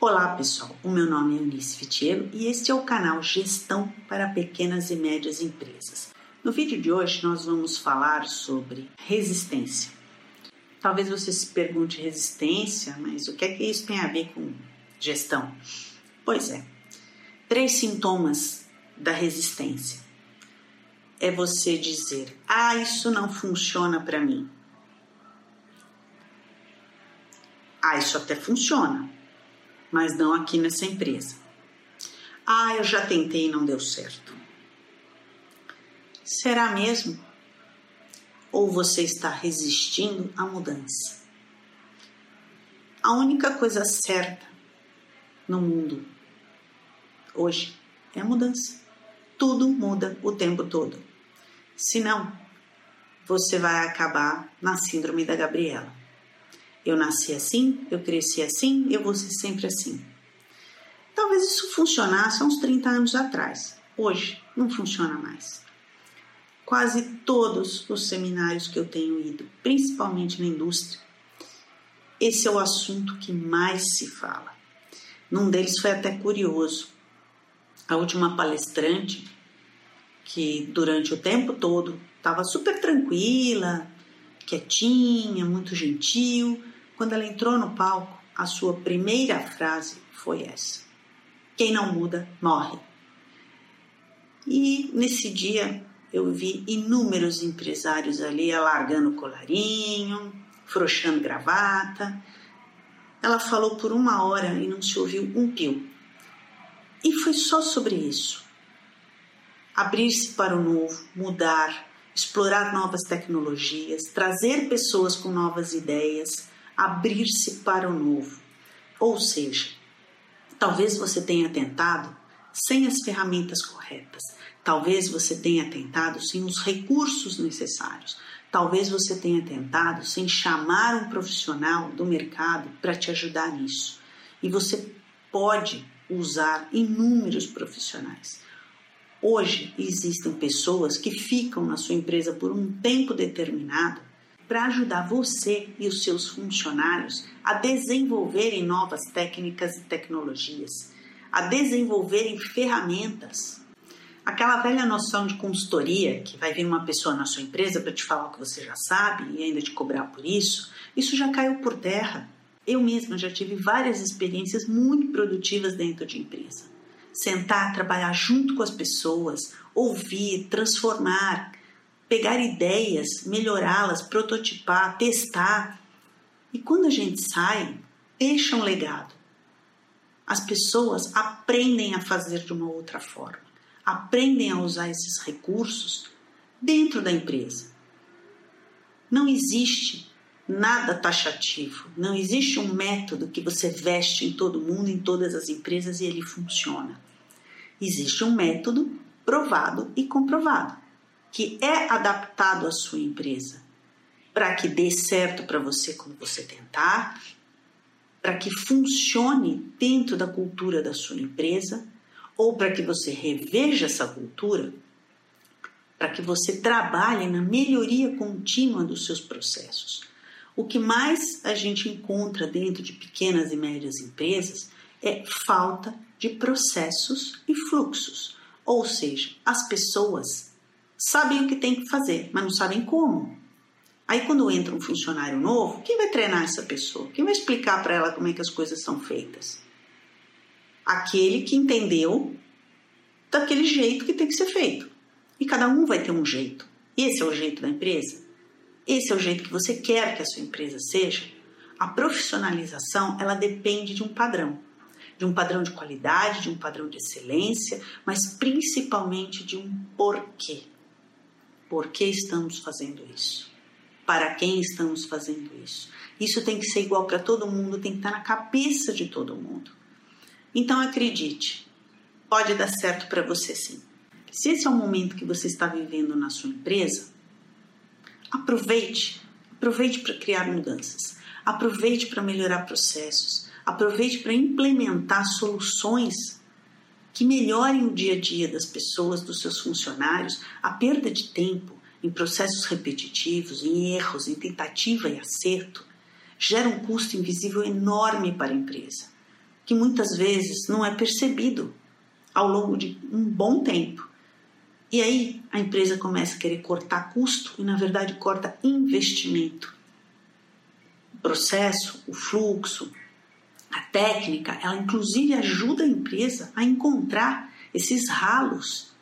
Olá pessoal, o meu nome é Eunice Fitiero e este é o canal Gestão para Pequenas e Médias Empresas. No vídeo de hoje nós vamos falar sobre resistência. Talvez você se pergunte resistência, mas o que é que isso tem a ver com gestão? Pois é, três sintomas da resistência. É você dizer: "Ah, isso não funciona para mim". Ah, isso até funciona, mas não aqui nessa empresa. Ah, eu já tentei e não deu certo. Será mesmo? Ou você está resistindo à mudança? A única coisa certa no mundo hoje é a mudança. Tudo muda o tempo todo. Senão, você vai acabar na síndrome da Gabriela. Eu nasci assim, eu cresci assim, eu vou ser sempre assim. Talvez isso funcionasse há uns 30 anos atrás. Hoje não funciona mais. Quase todos os seminários que eu tenho ido, principalmente na indústria, esse é o assunto que mais se fala. Num deles foi até curioso. A última palestrante, que durante o tempo todo estava super tranquila, quietinha, muito gentil, quando ela entrou no palco, a sua primeira frase foi essa: Quem não muda, morre. E nesse dia eu vi inúmeros empresários ali alargando o colarinho, frouxando gravata. Ela falou por uma hora e não se ouviu um pio. E foi só sobre isso. Abrir-se para o novo, mudar, explorar novas tecnologias, trazer pessoas com novas ideias, abrir-se para o novo. Ou seja, talvez você tenha tentado sem as ferramentas corretas, talvez você tenha tentado sem os recursos necessários, talvez você tenha tentado sem chamar um profissional do mercado para te ajudar nisso. E você pode usar inúmeros profissionais. Hoje existem pessoas que ficam na sua empresa por um tempo determinado para ajudar você e os seus funcionários a desenvolverem novas técnicas e tecnologias, a desenvolverem ferramentas. Aquela velha noção de consultoria, que vai vir uma pessoa na sua empresa para te falar o que você já sabe e ainda te cobrar por isso, isso já caiu por terra. Eu mesma já tive várias experiências muito produtivas dentro de empresa. Sentar, trabalhar junto com as pessoas, ouvir, transformar, pegar ideias, melhorá-las, prototipar, testar. E quando a gente sai, deixa um legado. As pessoas aprendem a fazer de uma outra forma, aprendem a usar esses recursos dentro da empresa. Não existe nada taxativo, não existe um método que você veste em todo mundo, em todas as empresas e ele funciona. Existe um método provado e comprovado que é adaptado à sua empresa, para que dê certo para você quando você tentar, para que funcione dentro da cultura da sua empresa, ou para que você reveja essa cultura, para que você trabalhe na melhoria contínua dos seus processos. O que mais a gente encontra dentro de pequenas e médias empresas é falta de processos e fluxos, ou seja, as pessoas sabem o que tem que fazer, mas não sabem como. Aí quando entra um funcionário novo, quem vai treinar essa pessoa? Quem vai explicar para ela como é que as coisas são feitas? Aquele que entendeu daquele jeito que tem que ser feito. E cada um vai ter um jeito. Esse é o jeito da empresa? Esse é o jeito que você quer que a sua empresa seja? A profissionalização, ela depende de um padrão. De um padrão de qualidade, de um padrão de excelência, mas principalmente de um porquê. Por que estamos fazendo isso? Para quem estamos fazendo isso? Isso tem que ser igual para todo mundo, tem que estar na cabeça de todo mundo. Então acredite, pode dar certo para você sim. Se esse é o momento que você está vivendo na sua empresa, aproveite, aproveite para criar mudanças, aproveite para melhorar processos, aproveite para implementar soluções que melhorem o dia a dia das pessoas, dos seus funcionários, a perda de tempo em processos repetitivos, em erros, em tentativa e acerto, gera um custo invisível enorme para a empresa, que muitas vezes não é percebido ao longo de um bom tempo. E aí a empresa começa a querer cortar custo e, na verdade, corta investimento. O processo, o fluxo, a técnica, ela inclusive ajuda a empresa a encontrar esses ralos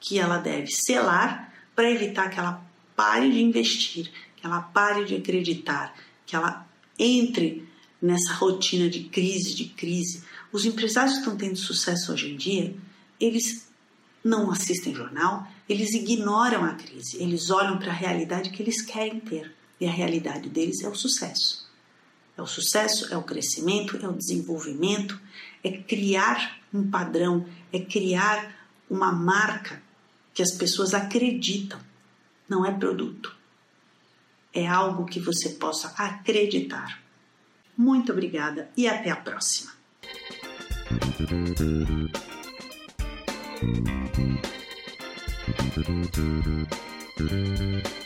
que ela deve selar para evitar que ela pare de investir, que ela pare de acreditar, que ela entre nessa rotina de crise, de crise. Os empresários que estão tendo sucesso hoje em dia, eles não assistem jornal, eles ignoram a crise, eles olham para a realidade que eles querem ter. E a realidade deles é o sucesso. É o sucesso, é o crescimento, é o desenvolvimento, é criar um padrão, é criar uma marca que as pessoas acreditam. Não é produto. É algo que você possa acreditar. Muito obrigada e até a próxima. Thank you.